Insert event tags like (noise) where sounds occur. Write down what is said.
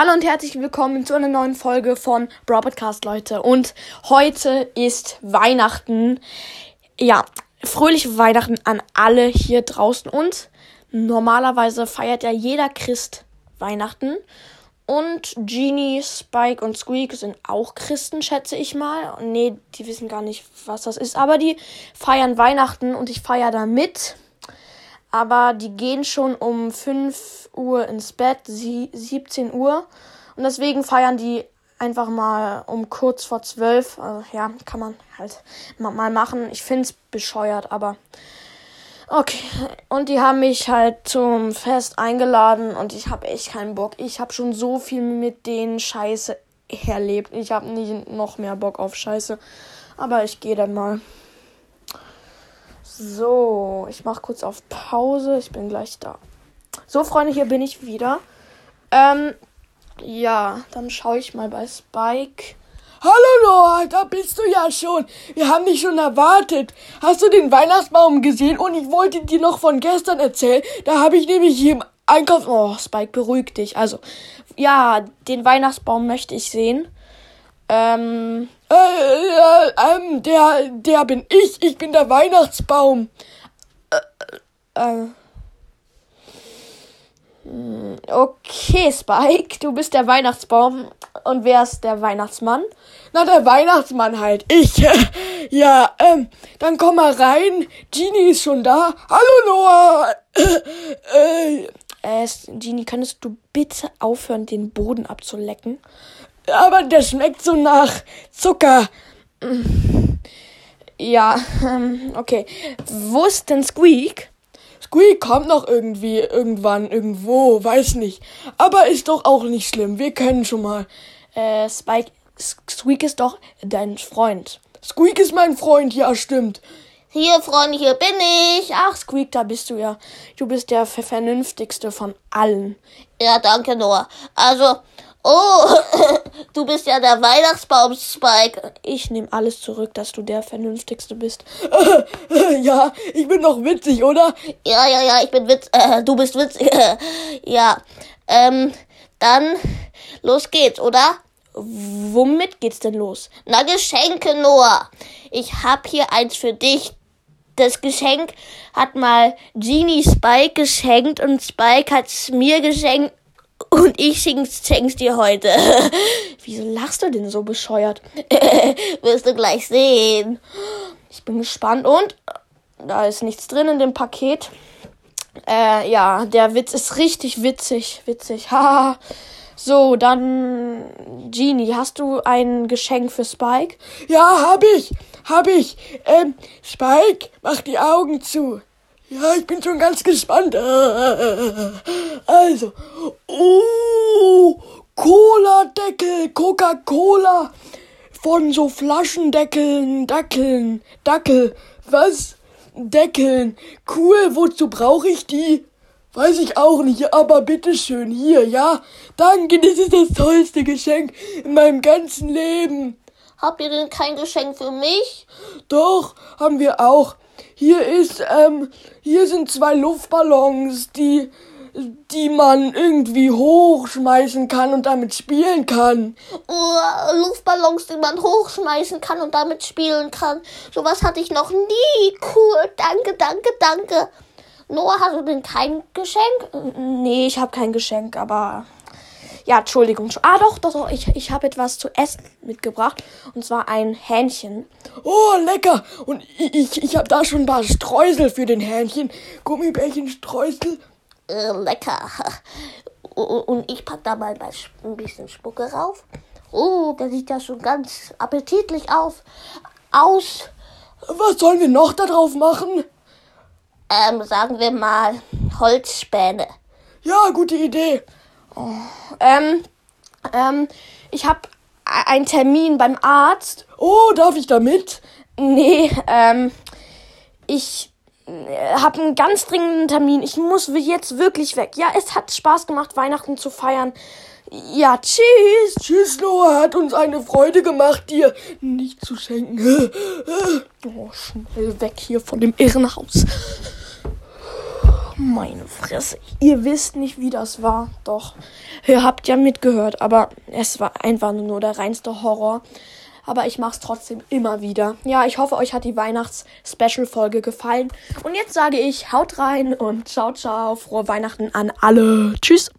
Hallo und herzlich willkommen zu einer neuen Folge von Brawl Podcast, Leute. Und heute ist Weihnachten. Ja, fröhliche Weihnachten an alle hier draußen. Und normalerweise feiert ja jeder Christ Weihnachten. Und Genie, Spike und Squeak sind auch Christen, schätze ich mal. Nee, die wissen gar nicht, was das ist. Aber die feiern Weihnachten und ich feiere da mit aber die gehen schon um 5 Uhr ins Bett, 17 Uhr. Und deswegen feiern die einfach mal um kurz vor 12. Also ja, kann man halt mal machen. Ich finde es bescheuert, aber okay. Und die haben mich halt zum Fest eingeladen und ich habe echt keinen Bock. Ich habe schon so viel mit denen Scheiße erlebt. Ich habe nicht noch mehr Bock auf Scheiße. Aber ich gehe dann mal. So, ich mache kurz auf Pause. Ich bin gleich da. So, Freunde, hier bin ich wieder. Ähm, ja, dann schaue ich mal bei Spike. Hallo Noah, da bist du ja schon. Wir haben dich schon erwartet. Hast du den Weihnachtsbaum gesehen? Und ich wollte dir noch von gestern erzählen. Da habe ich nämlich hier im Einkauf. Oh, Spike, beruhig dich. Also, ja, den Weihnachtsbaum möchte ich sehen. Ähm, äh, äh, ähm, der, der bin ich. Ich bin der Weihnachtsbaum. Äh, äh. Hm, okay, Spike, du bist der Weihnachtsbaum. Und wer ist der Weihnachtsmann? Na, der Weihnachtsmann halt. Ich. (laughs) ja, ähm, dann komm mal rein. Genie ist schon da. Hallo, Noah. (laughs) äh, äh, Genie, könntest du bitte aufhören, den Boden abzulecken? Aber der schmeckt so nach Zucker. Ja, ähm, okay. Wo ist denn Squeak? Squeak kommt noch irgendwie, irgendwann, irgendwo, weiß nicht. Aber ist doch auch nicht schlimm. Wir können schon mal. Äh, Spike, Squeak ist doch dein Freund. Squeak ist mein Freund, ja, stimmt. Hier, Freunde, hier bin ich. Ach, Squeak, da bist du ja. Du bist der vernünftigste von allen. Ja, danke, Noah. Also, Oh, (laughs) du bist ja der Weihnachtsbaum, Spike. Ich nehme alles zurück, dass du der Vernünftigste bist. (laughs) ja, ich bin doch witzig, oder? Ja, ja, ja, ich bin witz. Äh, du bist witzig. (laughs) ja. Ähm, dann los geht's, oder? Womit geht's denn los? Na, Geschenke, Noah. Ich hab hier eins für dich. Das Geschenk hat mal Genie Spike geschenkt und Spike hat's mir geschenkt und ich schenk's dir heute. (laughs) Wieso lachst du denn so bescheuert? (laughs) Wirst du gleich sehen. Ich bin gespannt und da ist nichts drin in dem Paket. Äh, ja, der Witz ist richtig witzig. Witzig. (laughs) Haha. so, dann Genie, hast du ein Geschenk für Spike? Ja, hab ich. Hab ich. Ähm, Spike, mach die Augen zu. Ja, ich bin schon ganz gespannt. Also, oh, Cola-Deckel, Coca-Cola von so Flaschendeckeln, Dackeln, Dackel, was? Deckeln. Cool, wozu brauche ich die? Weiß ich auch nicht, aber bitteschön, hier, ja? Danke, das ist das tollste Geschenk in meinem ganzen Leben. Habt ihr denn kein Geschenk für mich? Doch, haben wir auch. Hier ist, ähm, hier sind zwei Luftballons, die, die man irgendwie hochschmeißen kann und damit spielen kann. Oh, Luftballons, die man hochschmeißen kann und damit spielen kann. Sowas hatte ich noch nie. Cool, danke, danke, danke. Noah, hast du denn kein Geschenk? Nee, ich habe kein Geschenk, aber ja, Entschuldigung. Ah, doch, doch, doch. Ich, ich habe etwas zu essen mitgebracht. Und zwar ein Hähnchen. Oh, lecker. Und ich, ich habe da schon ein paar Streusel für den Hähnchen. Gummibärchenstreusel. Äh, lecker. Und ich pack da mal ein bisschen Spucke rauf. Oh, der sieht ja schon ganz appetitlich auf. Aus. Was sollen wir noch da drauf machen? Ähm, sagen wir mal Holzspäne. Ja, gute Idee. Oh, ähm, ähm, ich habe einen Termin beim Arzt. Oh, darf ich da mit? Nee, ähm, ich äh, habe einen ganz dringenden Termin. Ich muss jetzt wirklich weg. Ja, es hat Spaß gemacht, Weihnachten zu feiern. Ja, tschüss. Tschüss, Noah. Hat uns eine Freude gemacht, dir nicht zu schenken. Oh, schnell weg hier von dem Irrenhaus. Meine Fresse. Ihr wisst nicht, wie das war. Doch. Ihr habt ja mitgehört, aber es war einfach nur der reinste Horror. Aber ich mach's trotzdem immer wieder. Ja, ich hoffe, euch hat die Weihnachts-Special-Folge gefallen. Und jetzt sage ich, haut rein und ciao, ciao. Frohe Weihnachten an alle. Tschüss.